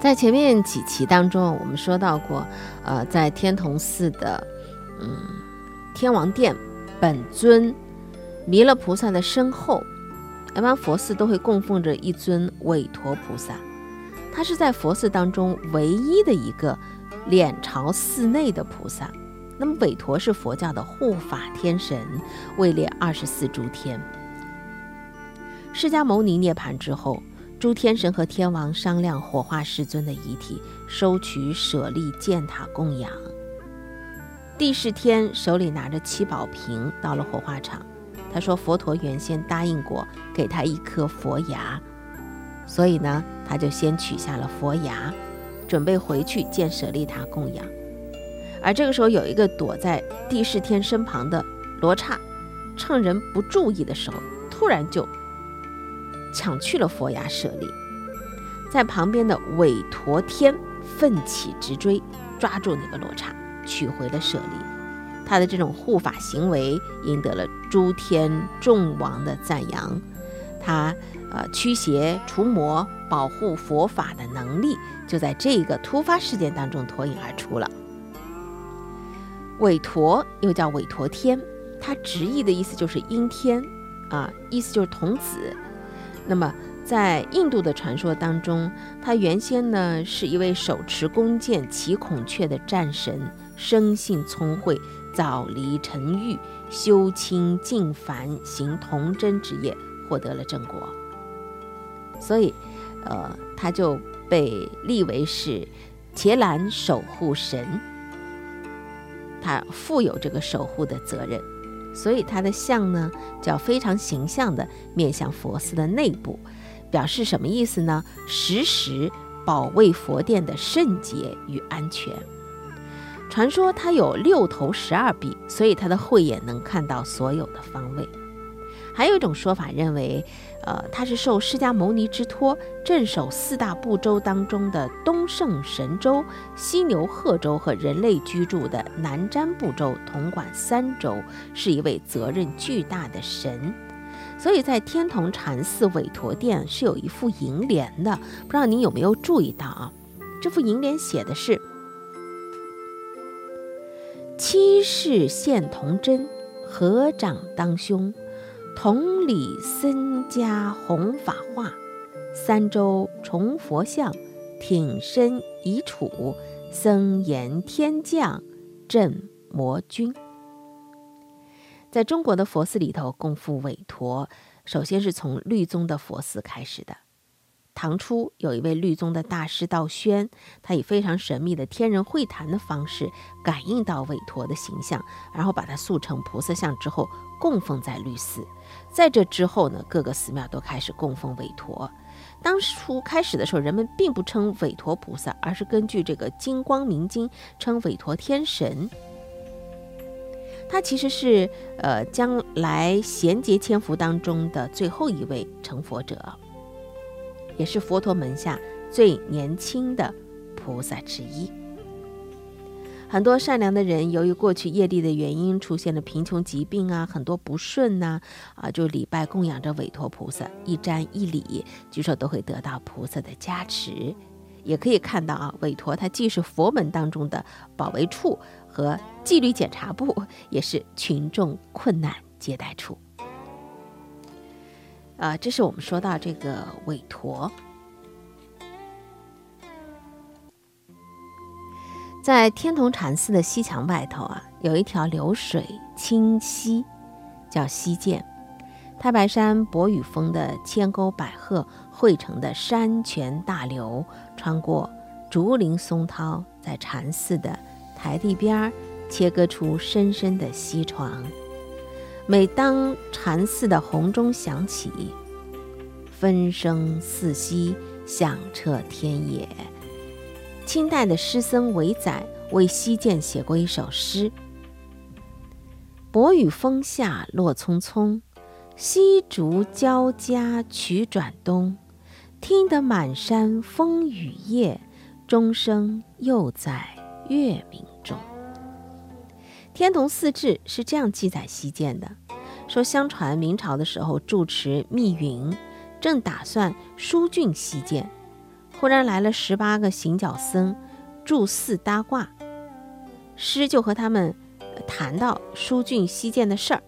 在前面几期当中，我们说到过，呃，在天童寺的嗯天王殿本尊弥勒菩萨的身后，一般佛寺都会供奉着一尊韦陀菩萨，他是在佛寺当中唯一的一个脸朝寺内的菩萨。那么韦陀是佛教的护法天神，位列二十四诸天。释迦牟尼涅盘之后。诸天神和天王商量火化世尊的遗体，收取舍利建塔供养。帝释天手里拿着七宝瓶到了火化场，他说佛陀原先答应过给他一颗佛牙，所以呢，他就先取下了佛牙，准备回去建舍利塔供养。而这个时候，有一个躲在帝释天身旁的罗刹，趁人不注意的时候，突然就。抢去了佛牙舍利，在旁边的韦陀天奋起直追，抓住那个罗刹，取回了舍利。他的这种护法行为赢得了诸天众王的赞扬。他呃驱邪除魔、保护佛法的能力，就在这个突发事件当中脱颖而出了。韦陀又叫韦陀天，他直译的意思就是阴天啊，意思就是童子。那么，在印度的传说当中，他原先呢是一位手持弓箭、骑孔雀的战神，生性聪慧，早离尘欲，修清净凡，行童真之业，获得了正果。所以，呃，他就被立为是伽蓝守护神，他负有这个守护的责任。所以它的像呢，叫非常形象的面向佛寺的内部，表示什么意思呢？时时保卫佛殿的圣洁与安全。传说它有六头十二臂，所以它的慧眼能看到所有的方位。还有一种说法认为，呃，他是受释迦牟尼之托，镇守四大部洲当中的东胜神州、西牛贺州和人类居住的南瞻部洲，统管三州，是一位责任巨大的神。所以在天童禅寺韦陀殿是有一副楹联的，不知道您有没有注意到啊？这副楹联写的是：七世现童真，合掌当胸。崇礼僧家弘法化，三周崇佛像，挺身以处，僧言天降镇魔君。在中国的佛寺里头供奉韦陀，首先是从律宗的佛寺开始的。唐初有一位律宗的大师道宣，他以非常神秘的天人会谈的方式感应到韦陀的形象，然后把它塑成菩萨像之后供奉在律寺。在这之后呢，各个寺庙都开始供奉韦陀。当初开始的时候，人们并不称韦陀菩萨，而是根据这个《金光明经》称韦陀天神。他其实是呃将来贤劫千佛当中的最后一位成佛者。也是佛陀门下最年轻的菩萨之一。很多善良的人，由于过去业力的原因，出现了贫穷、疾病啊，很多不顺呐，啊，就礼拜供养着韦陀菩萨，一瞻一礼，据说都会得到菩萨的加持。也可以看到啊，韦陀他既是佛门当中的保卫处和纪律检查部，也是群众困难接待处。啊，这是我们说到这个韦陀，在天童禅寺的西墙外头啊，有一条流水清溪，叫溪涧。太白山博雨峰的千沟百壑汇成的山泉大流，穿过竹林松涛，在禅寺的台地边儿切割出深深的溪床。每当禅寺的红钟响起，分声四息，响彻天野。清代的诗僧韦载为西涧写过一首诗：“薄雨风下落匆匆，溪竹交加曲转东。听得满山风雨夜，钟声又在月明中。”《天童寺志》是这样记载西涧的：说相传明朝的时候，住持密云正打算疏浚西涧，忽然来了十八个行脚僧，住寺搭卦。师就和他们谈到疏浚西涧的事儿。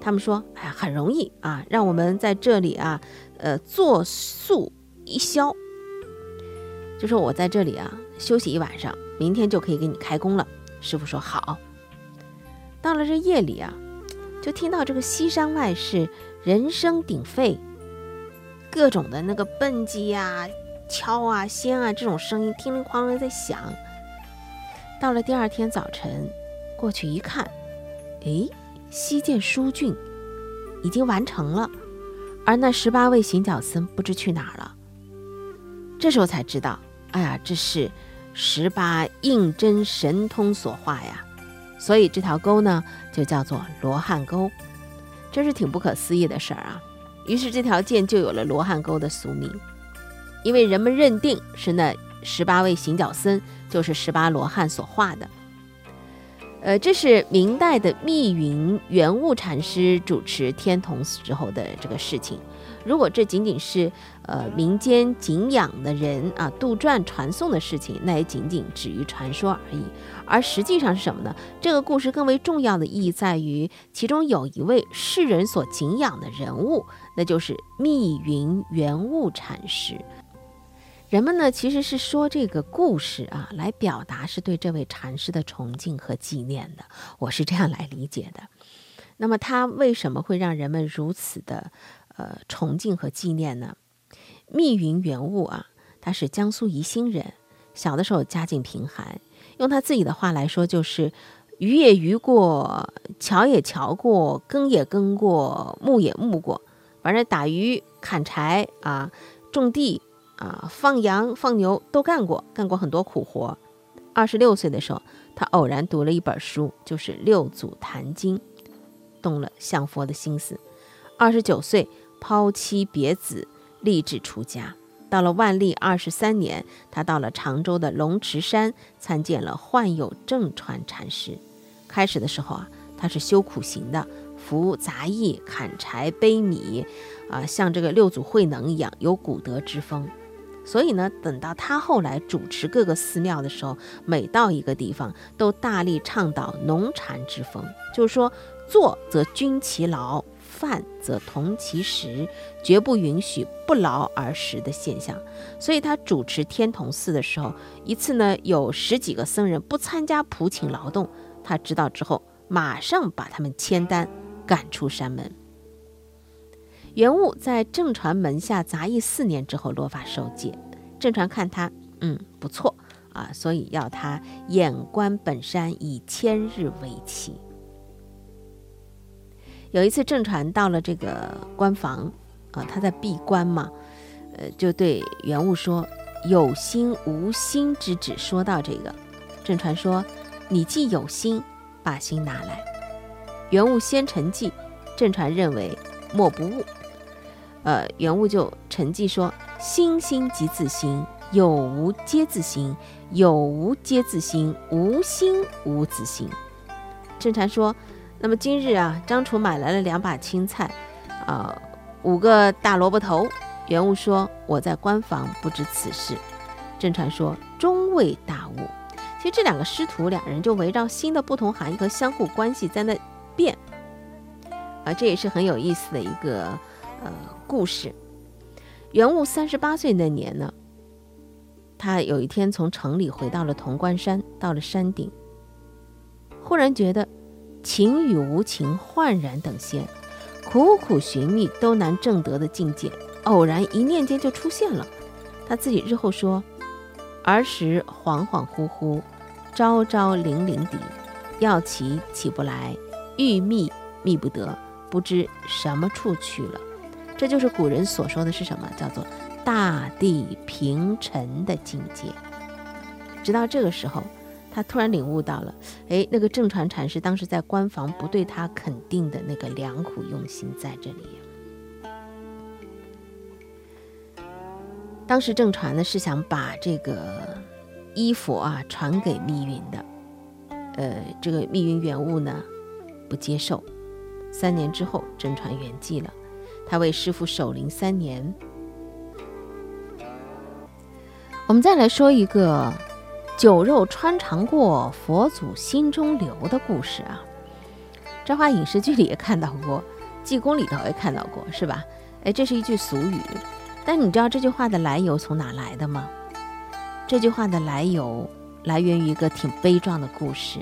他们说：“哎，很容易啊，让我们在这里啊，呃，坐宿一宵。就说我在这里啊休息一晚上，明天就可以给你开工了。”师傅说：“好。”到了这夜里啊，就听到这个西山外是人声鼎沸，各种的那个蹦极呀、敲啊、掀啊这种声音，叮铃哐啷在响。到了第二天早晨，过去一看，诶。西涧疏浚已经完成了，而那十八位行脚僧不知去哪儿了。这时候才知道，哎呀，这是十八应真神通所化呀！所以这条沟呢，就叫做罗汉沟，真是挺不可思议的事儿啊。于是这条涧就有了罗汉沟的俗名，因为人们认定是那十八位行脚僧就是十八罗汉所化的。呃，这是明代的密云圆悟禅师主持天童寺之后的这个事情。如果这仅仅是呃民间敬仰的人啊杜撰传颂的事情，那也仅仅止于传说而已。而实际上是什么呢？这个故事更为重要的意义在于，其中有一位世人所敬仰的人物，那就是密云圆悟禅师。人们呢，其实是说这个故事啊，来表达是对这位禅师的崇敬和纪念的。我是这样来理解的。那么他为什么会让人们如此的呃崇敬和纪念呢？密云圆悟啊，他是江苏宜兴人，小的时候家境贫寒，用他自己的话来说，就是鱼也鱼过，桥也桥过，耕也耕过，牧也牧过，反正打鱼、砍柴啊、种地。啊，放羊放牛都干过，干过很多苦活。二十六岁的时候，他偶然读了一本书，就是《六祖坛经》，动了向佛的心思。二十九岁抛妻别子，立志出家。到了万历二十三年，他到了常州的龙池山，参见了患有正传禅师。开始的时候啊，他是修苦行的，服杂役、砍柴、背米，啊，像这个六祖慧能一样，有古德之风。所以呢，等到他后来主持各个寺庙的时候，每到一个地方，都大力倡导农禅之风，就是说，坐则均其劳，饭则同其食，绝不允许不劳而食的现象。所以他主持天童寺的时候，一次呢，有十几个僧人不参加普请劳动，他知道之后，马上把他们签单赶出山门。元悟在正传门下杂役四年之后落发受戒，正传看他，嗯，不错啊，所以要他眼观本山以千日为期。有一次正传到了这个关房，啊，他在闭关嘛，呃，就对元悟说：“有心无心之旨。”说到这个，正传说：“你既有心，把心拿来。”元悟先沉寂，正传认为莫不悟。呃，原物就沉寂说：“心心即自心，有无皆自心，有无皆自心，无心无自心。”正禅说：“那么今日啊，张楚买来了两把青菜，啊，五个大萝卜头。”原物说：“我在官房不知此事。”正传说：“终未大悟。”其实这两个师徒两人就围绕心的不同含义和相互关系在那辩，啊，这也是很有意思的一个。呃，故事。元悟三十八岁那年呢，他有一天从城里回到了潼关山，到了山顶，忽然觉得情与无情焕然等闲，苦苦寻觅都难证得的境界，偶然一念间就出现了。他自己日后说：“儿时恍恍惚惚，朝朝零零地，要起起不来，欲觅觅不得，不知什么处去了。”这就是古人所说的是什么？叫做大地平沉的境界。直到这个时候，他突然领悟到了，哎，那个正传禅师当时在官房不对他肯定的那个良苦用心在这里。当时正传呢是想把这个衣服啊传给密云的，呃，这个密云原物呢不接受。三年之后，正传圆寂了。他为师傅守灵三年，我们再来说一个“酒肉穿肠过，佛祖心中留”的故事啊。《花影视剧》里也看到过，《济公》里头也看到过，是吧？哎，这是一句俗语。但你知道这句话的来由从哪来的吗？这句话的来由来源于一个挺悲壮的故事，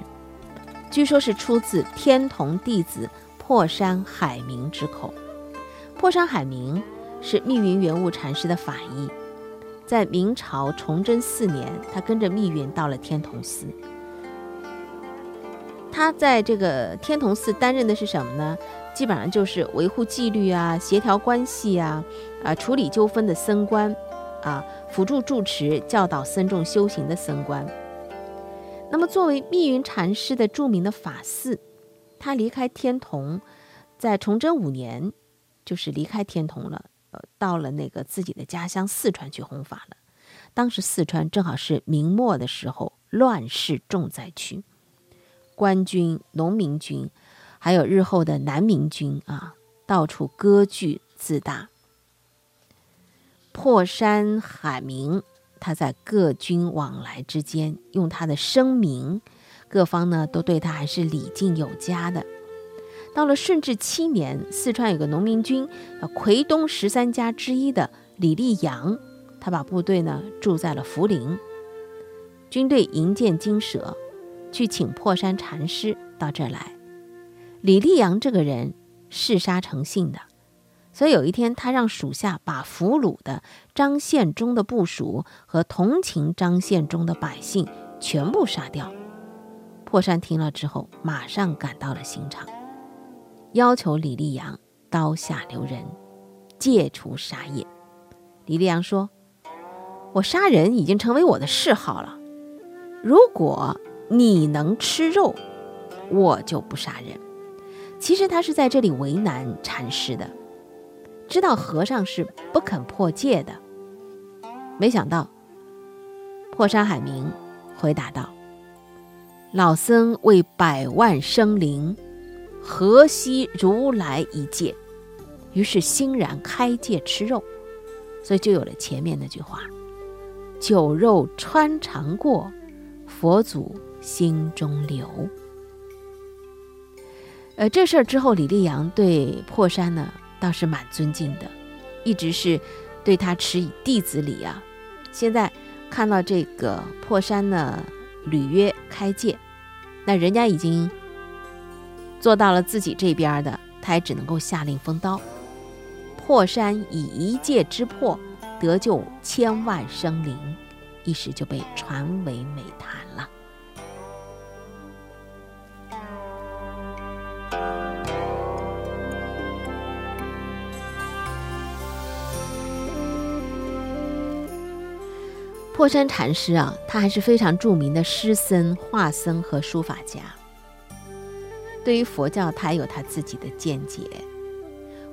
据说是出自天童弟子破山海明之口。破山海明是密云圆悟禅师的法医。在明朝崇祯四年，他跟着密云到了天童寺。他在这个天童寺担任的是什么呢？基本上就是维护纪律啊、协调关系啊、啊处理纠纷的僧官，啊辅助住持、教导僧众修行的僧官。那么，作为密云禅师的著名的法寺，他离开天童，在崇祯五年，就是离开天童了。呃到了那个自己的家乡四川去弘法了。当时四川正好是明末的时候，乱世重灾区，官军、农民军，还有日后的南明军啊，到处割据自大。破山海明，他在各军往来之间，用他的声名，各方呢都对他还是礼敬有加的。到了顺治七年，四川有个农民军，奎东十三家之一的李立阳，他把部队呢驻在了涪陵。军队营建金舍，去请破山禅师到这儿来。李立阳这个人嗜杀成性的，所以有一天他让属下把俘虏的张献忠的部属和同情张献忠的百姓全部杀掉。破山听了之后，马上赶到了刑场。要求李立阳刀下留人，戒除杀业。李立阳说：“我杀人已经成为我的嗜好了。如果你能吃肉，我就不杀人。”其实他是在这里为难禅师的，知道和尚是不肯破戒的。没想到破山海明回答道：“老僧为百万生灵。”何惜如来一戒？于是欣然开戒吃肉，所以就有了前面那句话：“酒肉穿肠过，佛祖心中留。”呃，这事儿之后，李立阳对破山呢倒是蛮尊敬的，一直是对他持以弟子礼啊。现在看到这个破山呢履约开戒，那人家已经。做到了自己这边的，他也只能够下令封刀。破山以一介之破得救千万生灵，一时就被传为美谈了。破山禅师啊，他还是非常著名的诗僧、画僧和书法家。对于佛教，他有他自己的见解。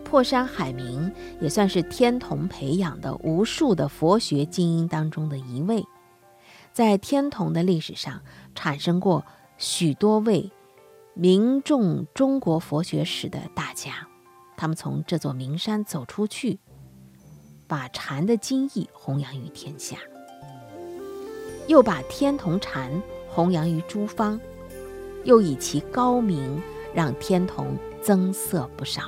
破山海明也算是天童培养的无数的佛学精英当中的一位，在天童的历史上产生过许多位名重中国佛学史的大家，他们从这座名山走出去，把禅的精义弘扬于天下，又把天童禅弘扬于诸方。又以其高明，让天童增色不少。